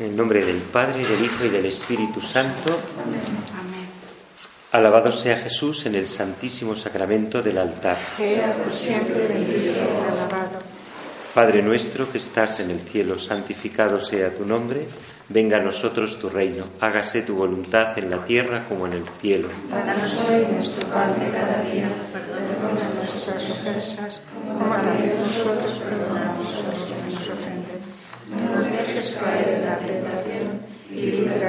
En el nombre del Padre, del Hijo y del Espíritu Santo. Amén. Alabado sea Jesús en el santísimo sacramento del altar. Sea por siempre bendito y alabado. Padre nuestro que estás en el cielo, santificado sea tu nombre. Venga a nosotros tu reino. Hágase tu voluntad en la tierra como en el cielo. Danos hoy nuestro pan de cada día. Perdona nuestras ofensas, como también nosotros perdonamos a los que nos ofenden. No dejes caer en la tentación y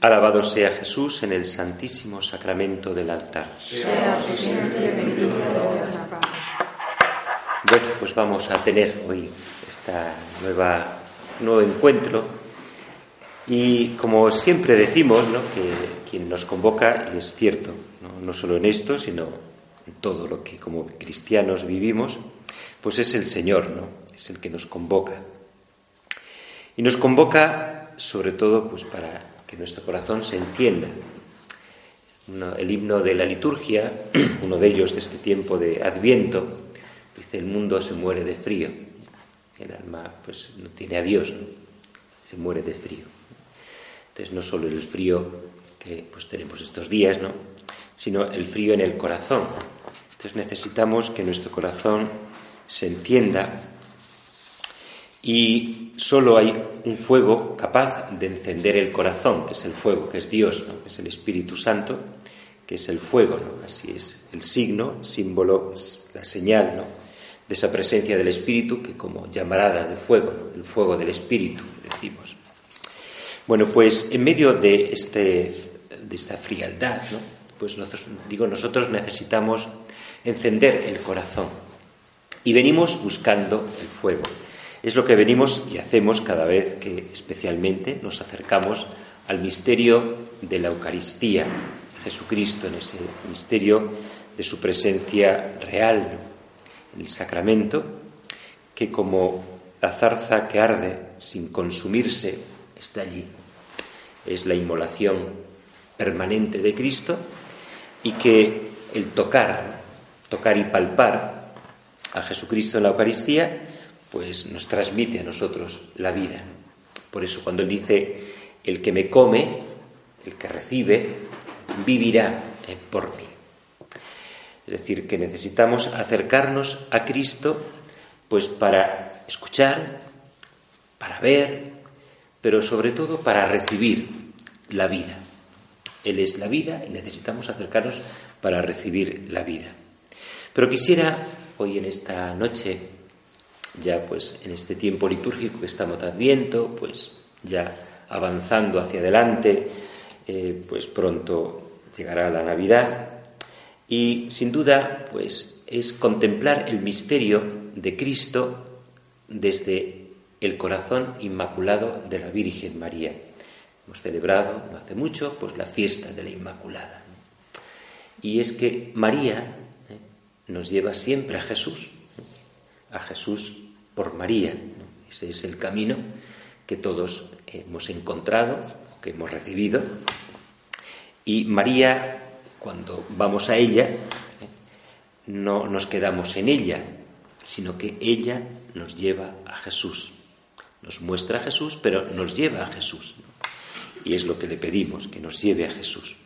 Alabado sea Jesús en el santísimo sacramento del altar. Bueno, pues vamos a tener hoy esta nueva nuevo encuentro y como siempre decimos, ¿no? que quien nos convoca y es cierto, ¿no? no solo en esto, sino en todo lo que como cristianos vivimos, pues es el Señor, ¿no? Es el que nos convoca. Y nos convoca sobre todo pues para que nuestro corazón se encienda. El himno de la liturgia, uno de ellos de este tiempo de Adviento, dice el mundo se muere de frío. El alma pues no tiene a Dios, ¿no? se muere de frío. Entonces no solo el frío que pues tenemos estos días, ¿no? sino el frío en el corazón. Entonces necesitamos que nuestro corazón se encienda y solo hay un fuego capaz de encender el corazón, que es el fuego, que es Dios, ¿no? que es el Espíritu Santo, que es el fuego, ¿no? así es el signo, símbolo, la señal de esa presencia del Espíritu, que como llamarada de fuego, el fuego del Espíritu, decimos. Bueno, pues en medio de, este, de esta frialdad, pues digo, nosotros necesitamos encender el corazón y venimos buscando el fuego. Es lo que venimos y hacemos cada vez que especialmente nos acercamos al misterio de la Eucaristía, Jesucristo en ese misterio de su presencia real en el sacramento, que como la zarza que arde sin consumirse está allí. Es la inmolación permanente de Cristo y que el tocar, tocar y palpar a Jesucristo en la Eucaristía, pues nos transmite a nosotros la vida. Por eso cuando Él dice, el que me come, el que recibe, vivirá eh, por mí. Es decir, que necesitamos acercarnos a Cristo pues para escuchar, para ver, pero sobre todo para recibir la vida. Él es la vida y necesitamos acercarnos para recibir la vida. Pero quisiera hoy en esta noche, ya pues en este tiempo litúrgico que estamos de Adviento, pues ya avanzando hacia adelante, eh, pues pronto llegará la Navidad y sin duda pues es contemplar el misterio de Cristo desde el corazón inmaculado de la Virgen María. Hemos celebrado no hace mucho pues la fiesta de la Inmaculada. Y es que María ¿eh? nos lleva siempre a Jesús, a Jesús por María. Ese es el camino que todos hemos encontrado, que hemos recibido. Y María, cuando vamos a ella, ¿eh? no nos quedamos en ella, sino que ella nos lleva a Jesús. Nos muestra a Jesús, pero nos lleva a Jesús. Y es lo que le pedimos, que nos lleve a Jesús.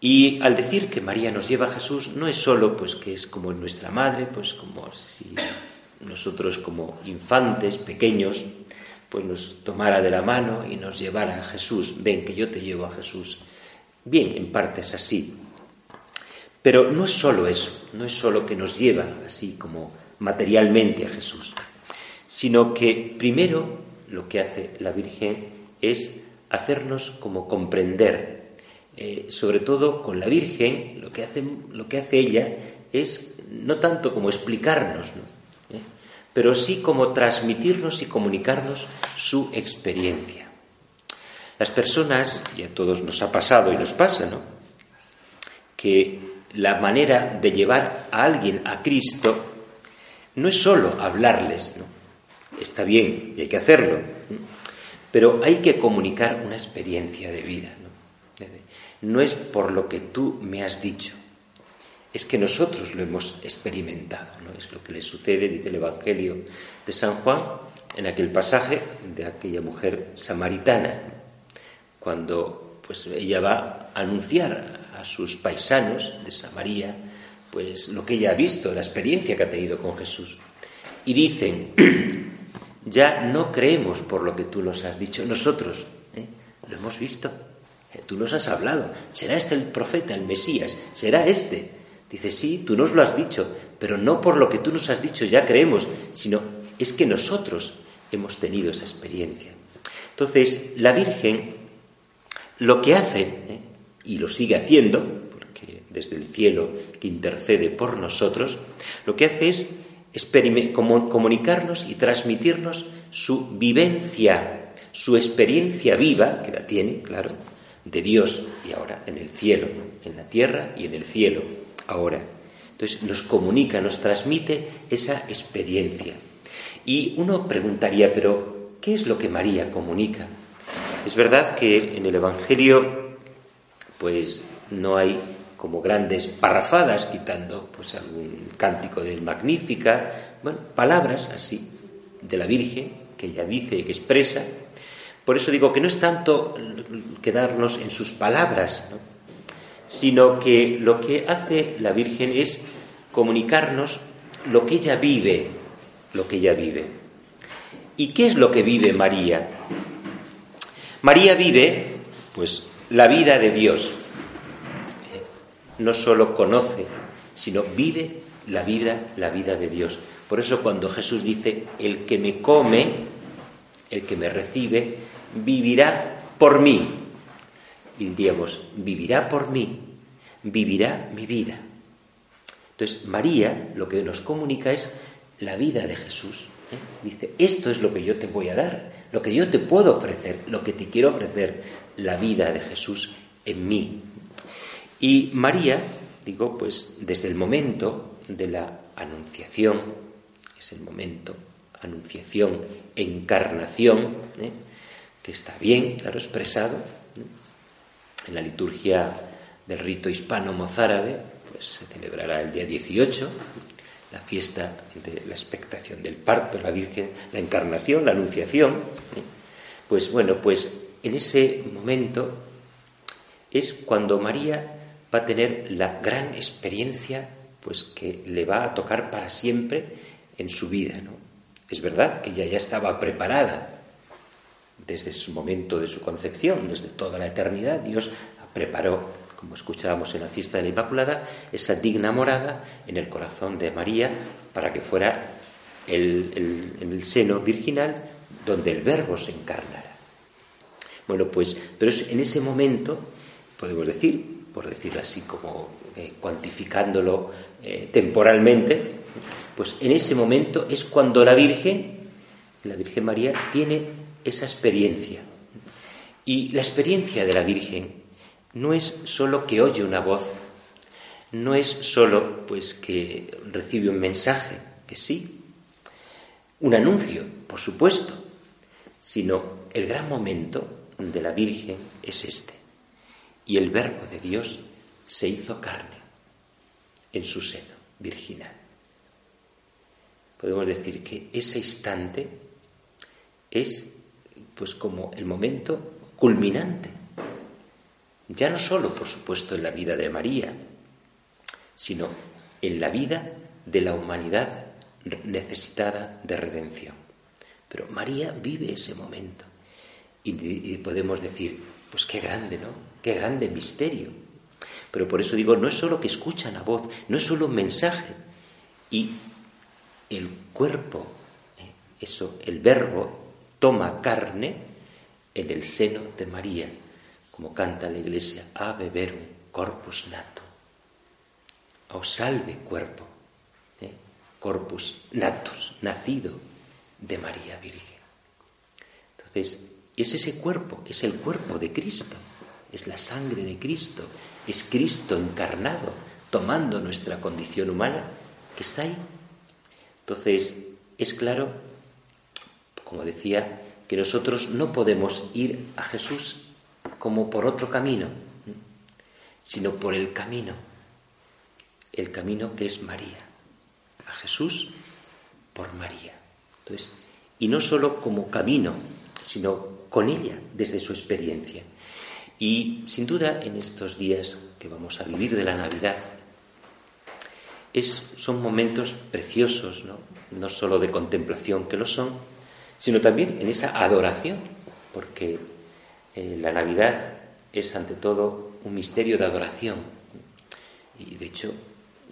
Y al decir que María nos lleva a Jesús, no es solo pues que es como nuestra madre, pues como si nosotros como infantes pequeños, pues nos tomara de la mano y nos llevara a Jesús. Ven que yo te llevo a Jesús. Bien, en parte es así. Pero no es solo eso, no es solo que nos lleva así como materialmente a Jesús, sino que primero lo que hace la Virgen es hacernos como comprender eh, sobre todo con la Virgen, lo que, hace, lo que hace ella es no tanto como explicarnos, ¿no? Pero sí como transmitirnos y comunicarnos su experiencia. Las personas, y a todos nos ha pasado y nos pasa, ¿no? que la manera de llevar a alguien a Cristo no es solo hablarles, ¿no? está bien y hay que hacerlo, pero hay que comunicar una experiencia de vida. ¿no? no es por lo que tú me has dicho, es que nosotros lo hemos experimentado, ¿no? Es lo que le sucede, dice el Evangelio de San Juan, en aquel pasaje de aquella mujer samaritana, cuando pues ella va a anunciar a sus paisanos de Samaria pues lo que ella ha visto, la experiencia que ha tenido con Jesús. Y dicen, ya no creemos por lo que tú nos has dicho, nosotros ¿eh? lo hemos visto, ¿eh? tú nos has hablado, será este el profeta, el Mesías, será este. Dice, sí, tú nos lo has dicho, pero no por lo que tú nos has dicho ya creemos, sino es que nosotros hemos tenido esa experiencia. Entonces, la Virgen lo que hace, ¿eh? y lo sigue haciendo, porque desde el cielo que intercede por nosotros, lo que hace es comunicarnos y transmitirnos su vivencia, su experiencia viva, que la tiene, claro, de Dios y ahora en el cielo, en la tierra y en el cielo, ahora. Entonces nos comunica, nos transmite esa experiencia. Y uno preguntaría, pero ¿qué es lo que María comunica? Es verdad que en el Evangelio pues no hay como grandes parrafadas, quitando pues algún cántico del Magnífica, bueno, palabras así de la Virgen que ella dice y que expresa. Por eso digo que no es tanto quedarnos en sus palabras, sino que lo que hace la Virgen es comunicarnos lo que ella vive, lo que ella vive. ¿Y qué es lo que vive María? María vive, pues, la vida de Dios. No solo conoce, sino vive la vida, la vida de Dios. Por eso cuando Jesús dice, el que me come, el que me recibe, vivirá por mí. Y diríamos, vivirá por mí, vivirá mi vida. Entonces, María lo que nos comunica es la vida de Jesús. ¿eh? Dice, esto es lo que yo te voy a dar, lo que yo te puedo ofrecer, lo que te quiero ofrecer, la vida de Jesús en mí. Y María, digo, pues desde el momento de la anunciación, es el momento, anunciación, encarnación, ¿eh? que está bien, claro, expresado en la liturgia del rito hispano mozárabe, pues se celebrará el día 18, la fiesta de la expectación del parto, la Virgen, la encarnación, la anunciación. Pues bueno, pues en ese momento es cuando María va a tener la gran experiencia pues que le va a tocar para siempre en su vida, ¿no? Es verdad que ella ya estaba preparada desde su momento de su concepción, desde toda la eternidad, Dios preparó, como escuchábamos en la fiesta de la Inmaculada, esa digna morada en el corazón de María para que fuera el, el seno virginal donde el Verbo se encarnara. Bueno, pues, pero es en ese momento, podemos decir, por decirlo así como eh, cuantificándolo eh, temporalmente, pues en ese momento es cuando la Virgen, la Virgen María, tiene esa experiencia. Y la experiencia de la Virgen no es solo que oye una voz, no es solo pues que recibe un mensaje, que sí, un anuncio, por supuesto, sino el gran momento de la Virgen es este. Y el Verbo de Dios se hizo carne en su seno virginal. Podemos decir que ese instante es pues como el momento culminante. Ya no solo, por supuesto, en la vida de María, sino en la vida de la humanidad necesitada de redención. Pero María vive ese momento. Y, podemos decir, pues qué grande, ¿no? Qué grande misterio. Pero por eso digo, no es solo que escuchan la voz, no es solo un mensaje. Y el cuerpo, ¿eh? eso, el verbo, toma carne en el seno de María, como canta la iglesia, a beber un corpus nato. O salve cuerpo, ¿eh? corpus natus, nacido de María Virgen. Entonces, es ese cuerpo, es el cuerpo de Cristo, es la sangre de Cristo, es Cristo encarnado tomando nuestra condición humana, que está ahí. Entonces, es claro, como decía, que nosotros no podemos ir a Jesús como por otro camino, sino por el camino, el camino que es María, a Jesús por María. Entonces, y no solo como camino, sino con ella, desde su experiencia. Y sin duda, en estos días que vamos a vivir de la Navidad, es, son momentos preciosos, ¿no? no solo de contemplación que lo son, sino también en esa adoración, porque eh, la Navidad es ante todo un misterio de adoración. Y de hecho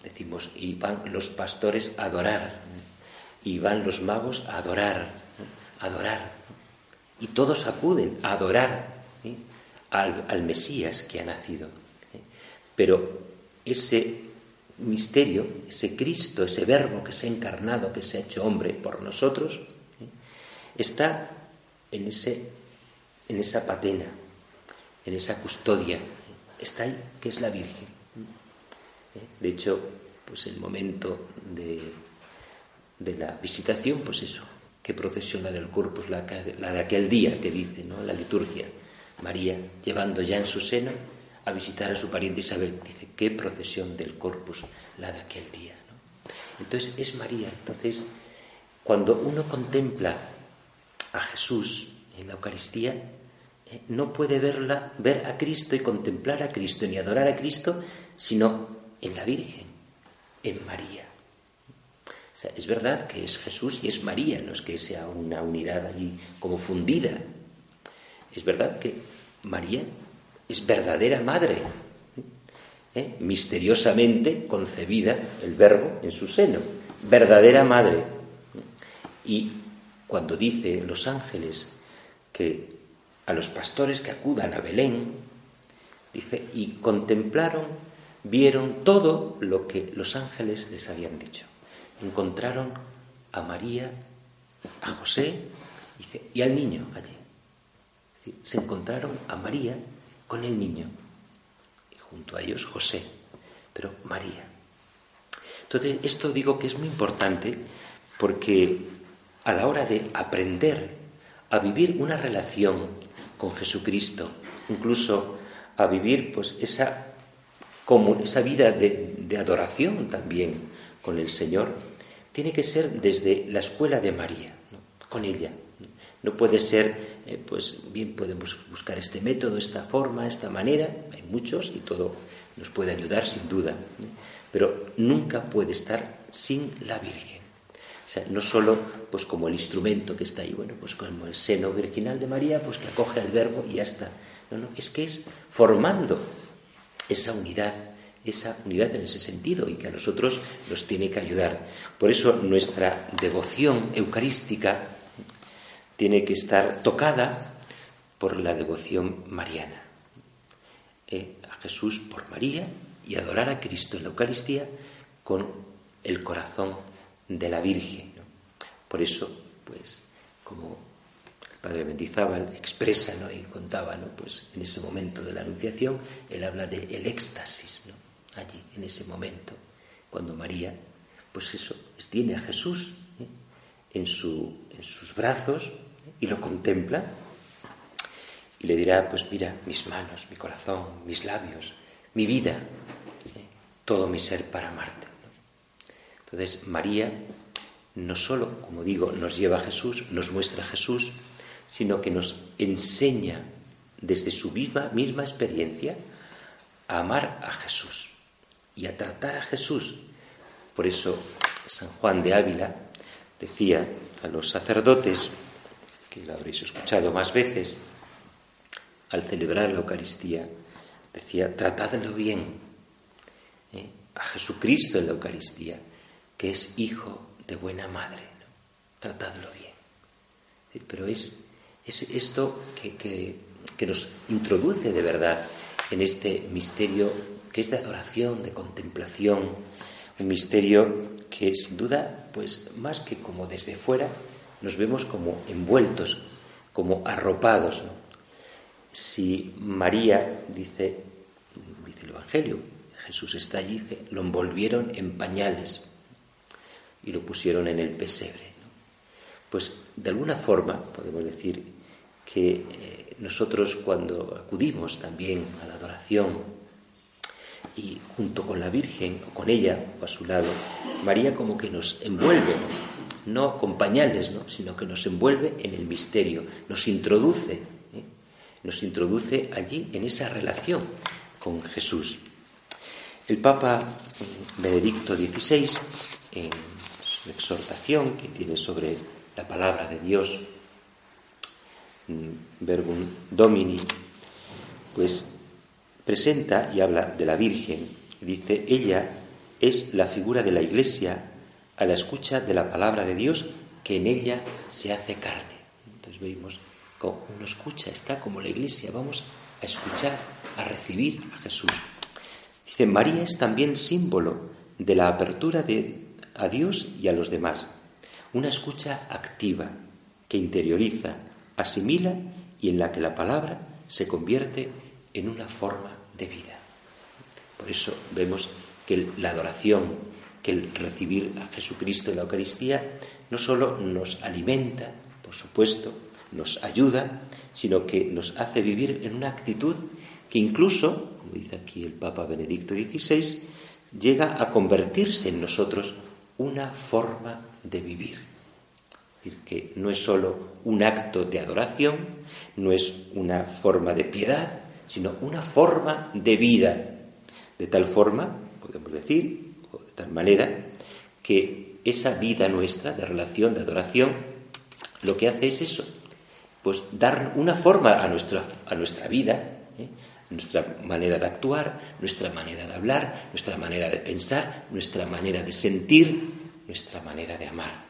decimos, y van los pastores a adorar, y van los magos a adorar, adorar. Y todos acuden a adorar al, al, Mesías que ha nacido. Pero ese misterio, ese Cristo, ese verbo que se ha encarnado, que se ha hecho hombre por nosotros, está en, ese, en esa patena, en esa custodia, está ahí, que es la Virgen. De hecho, pues el momento de, de la visitación, pues eso, qué procesión la del Corpus, la, la de aquel día que dice, ¿no? La liturgia, María llevando ya en su seno a visitar a su pariente Isabel, dice, qué procesión del Corpus, la de aquel día. Entonces es María. Entonces, cuando uno contempla a Jesús en la Eucaristía, eh, no puede verla, ver a Cristo y contemplar a Cristo ni adorar a Cristo, sino en la Virgen, en María. es verdad que es Jesús y es María, no es que sea una unidad allí como fundida. Es verdad que María es verdadera madre, ¿eh? misteriosamente concebida el Verbo en su seno, verdadera madre. Y cuando dice los ángeles que a los pastores que acudan a Belén, dice, y contemplaron, vieron todo lo que los ángeles les habían dicho. Encontraron a María, a José, dice, y al niño allí. se encontraron a María con el niño, y junto a ellos José, pero María. Entonces, esto digo que es muy importante porque a la hora de aprender a vivir una relación con Jesucristo, incluso a vivir pues esa, esa vida de, adoración también con el Señor, tiene que ser desde la escuela de María, con ella. No puede ser, eh, pues bien podemos buscar este método, esta forma, esta manera, hay muchos y todo nos puede ayudar sin duda, pero nunca puede estar sin la Virgen. O sea, no solo pues como el instrumento que está ahí, bueno, pues como el seno virginal de María, pues que acoge al verbo y ya está. No, no, es que es formando esa unidad, esa unidad en ese sentido y que a nosotros nos tiene que ayudar. Por eso nuestra devoción eucarística tiene que estar tocada por la devoción mariana. Eh, a Jesús por María y adorar a Cristo en la Eucaristía con el corazón de la Virgen. Por eso, pues, como el padre Mendizábal expresa ¿no? y contaba, pues en ese momento de la Anunciación, él habla de el éxtasis, allí, en ese momento, cuando María, pues eso, tiene a Jesús ¿eh? en, su, en sus brazos ¿eh? y lo contempla y le dirá, pues mira, mis manos, mi corazón, mis labios, mi vida, ¿eh? todo mi ser para amarte. Entonces, María no solo, como digo, nos lleva a Jesús, nos muestra a Jesús, sino que nos enseña desde su viva, misma experiencia a amar a Jesús y a tratar a Jesús. Por eso San Juan de Ávila decía a los sacerdotes, que lo habréis escuchado más veces, al celebrar la Eucaristía, decía, tratadlo bien, ¿eh? a Jesucristo en la Eucaristía, que es hijo de buena madre. Tratadlo bien. Pero es, es esto que, que, nos introduce de verdad en este misterio que es de adoración, de contemplación, un misterio que sin duda, pues más que como desde fuera, nos vemos como envueltos, como arropados. Si María, dice, dice el Evangelio, Jesús está allí, lo envolvieron en pañales y lo pusieron en el pesebre. Pues de alguna forma podemos decir que eh, nosotros cuando acudimos también a la adoración y junto con la Virgen o con ella o a su lado, María como que nos envuelve, no, con pañales, ¿no? sino que nos envuelve en el misterio, nos introduce, ¿eh? nos introduce allí en esa relación con Jesús. El Papa Benedicto XVI, en exhortación que tiene sobre la palabra de Dios, mm, Verbum Domini, pues presenta y habla de la Virgen. Dice, ella es la figura de la Iglesia a la escucha de la palabra de Dios que en ella se hace carne. Entonces vemos como uno escucha, está como la Iglesia, vamos a escuchar, a recibir a Jesús. Dice, María es también símbolo de la apertura de, a Dios y a los demás. Una escucha activa que interioriza, asimila y en la que la palabra se convierte en una forma de vida. Por eso vemos que la adoración, que el recibir a Jesucristo en la Eucaristía no solo nos alimenta, por supuesto, nos ayuda, sino que nos hace vivir en una actitud que incluso, como dice aquí el Papa Benedicto XVI, llega a convertirse en nosotros una forma de vivir. Es decir, que no es solo un acto de adoración, no es una forma de piedad, sino una forma de vida. De tal forma, podemos decir, o de tal manera, que esa vida nuestra de relación, de adoración, lo que hace es eso, pues dar una forma a nuestra, a nuestra vida, ¿eh? Nuestra manera de actuar, nuestra manera de hablar, nuestra manera de pensar, nuestra manera de sentir, nuestra manera de amar.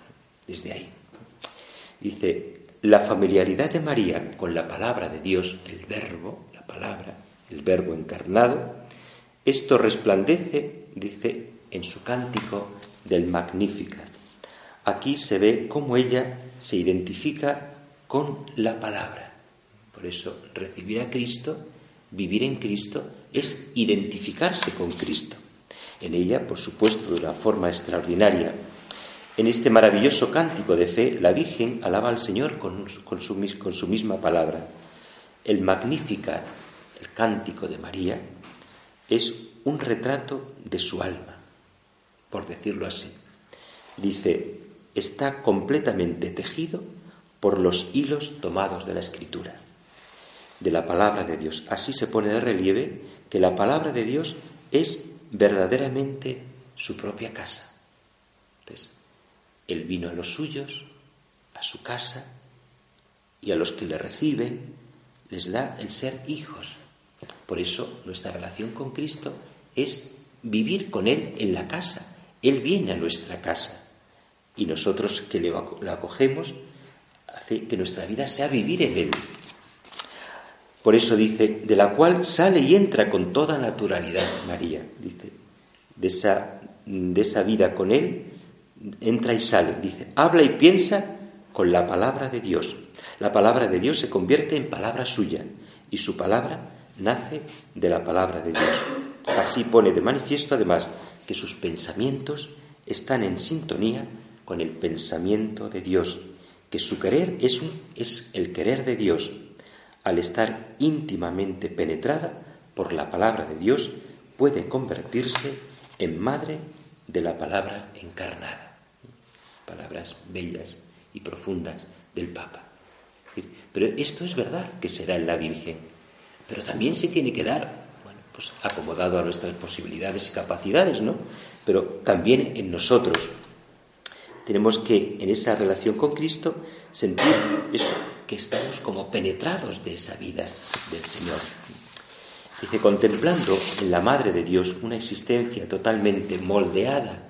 Desde ahí. Dice, la familiaridad de María con la palabra de Dios, el verbo, la palabra, el verbo encarnado, esto resplandece, dice, en su cántico del Magnificat. Aquí se ve cómo ella se identifica con la palabra. Por eso, recibir a Cristo Vivir en Cristo es identificarse con Cristo. En ella, por supuesto, de una forma extraordinaria. En este maravilloso cántico de fe, la Virgen alaba al Señor con, su, con su misma palabra. El Magnificat, el cántico de María, es un retrato de su alma, por decirlo así. Dice, está completamente tejido por los hilos tomados de la Escritura de la palabra de Dios. Así se pone de relieve que la palabra de Dios es verdaderamente su propia casa. Entonces, él vino a los suyos, a su casa, y a los que le reciben les da el ser hijos. Por eso nuestra relación con Cristo es vivir con Él en la casa. Él viene a nuestra casa. Y nosotros que le acogemos, hace que nuestra vida sea vivir en Él. Por eso dice, de la cual sale y entra con toda naturalidad María, dice, de esa, de esa vida con Él, entra y sale, dice, habla y piensa con la palabra de Dios. La palabra de Dios se convierte en palabra suya y su palabra nace de la palabra de Dios. Así pone de manifiesto además que sus pensamientos están en sintonía con el pensamiento de Dios, que su querer es, un, es el querer de Dios al estar íntimamente penetrada por la palabra de Dios, puede convertirse en madre de la palabra encarnada. Palabras bellas y profundas del Papa. pero esto es verdad que será en la Virgen, pero también se tiene que dar, bueno, pues acomodado a nuestras posibilidades y capacidades, ¿no? Pero también en nosotros. Tenemos que, en esa relación con Cristo, sentir eso, que estamos como penetrados de esa vida del Señor. Dice, contemplando en la Madre de Dios una existencia totalmente moldeada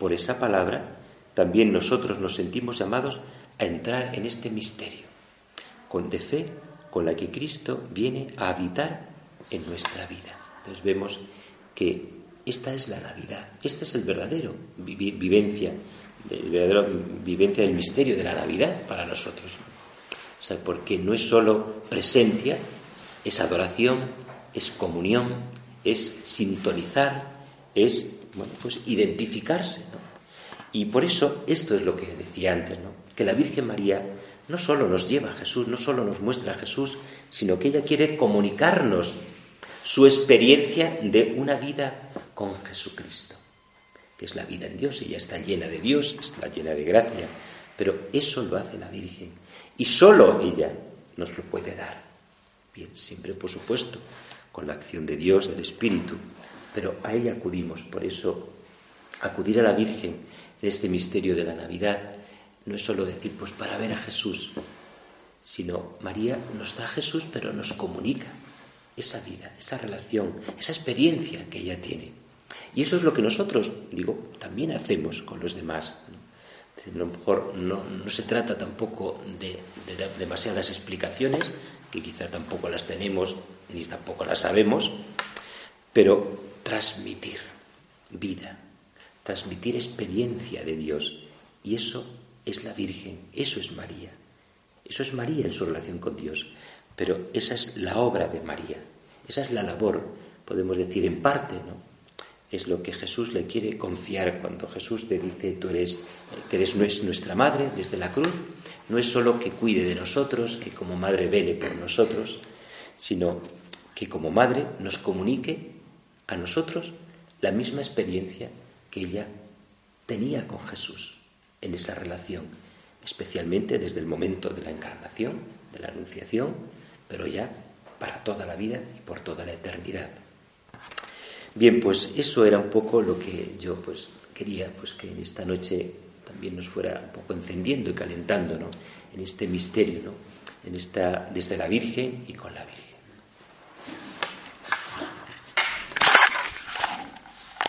por esa palabra, también nosotros nos sentimos llamados a entrar en este misterio, con de fe con la que Cristo viene a habitar en nuestra vida. Entonces vemos que esta es la Navidad, este es el verdadero vivencia, el verdadero vivencia del misterio de la Navidad para nosotros. O sea, porque no es solo presencia, es adoración, es comunión, es sintonizar, es pues identificarse. Y por eso esto es lo que decía antes, ¿no? que la Virgen María no solo nos lleva a Jesús, no solo nos muestra a Jesús, sino que ella quiere comunicarnos su experiencia de una vida con Jesucristo, que es la vida en Dios. Ella está llena de Dios, está llena de gracia, pero eso lo hace la Virgen y solo ella nos lo puede dar. Bien, siempre por supuesto, con la acción de Dios, del Espíritu, pero a ella acudimos. Por eso, acudir a la Virgen en este misterio de la Navidad no es solo decir, pues para ver a Jesús, sino María nos da a Jesús, pero nos comunica esa vida, esa relación, esa experiencia que ella tiene. Y eso es lo que nosotros, digo, también hacemos con los demás. A lo mejor no, se trata tampoco de, de demasiadas explicaciones, que quizá tampoco las tenemos ni tampoco las sabemos, pero transmitir vida, transmitir experiencia de Dios. Y eso es la Virgen, eso es María. Eso es María en su relación con Dios. Pero esa es la obra de María, esa es la labor, podemos decir en parte, ¿no? Es lo que Jesús le quiere confiar cuando Jesús le dice, tú eres, que eres nuestra madre desde la cruz, no es solo que cuide de nosotros, que como madre vele por nosotros, sino que como madre nos comunique a nosotros la misma experiencia que ella tenía con Jesús en esa relación, especialmente desde el momento de la encarnación, de la anunciación, pero ya para toda la vida y por toda la eternidad. Bien, pues eso era un poco lo que yo pues quería pues que en esta noche también nos fuera un poco encendiendo y calentando, ¿no? En este misterio, ¿no? En esta desde la Virgen y con la Virgen.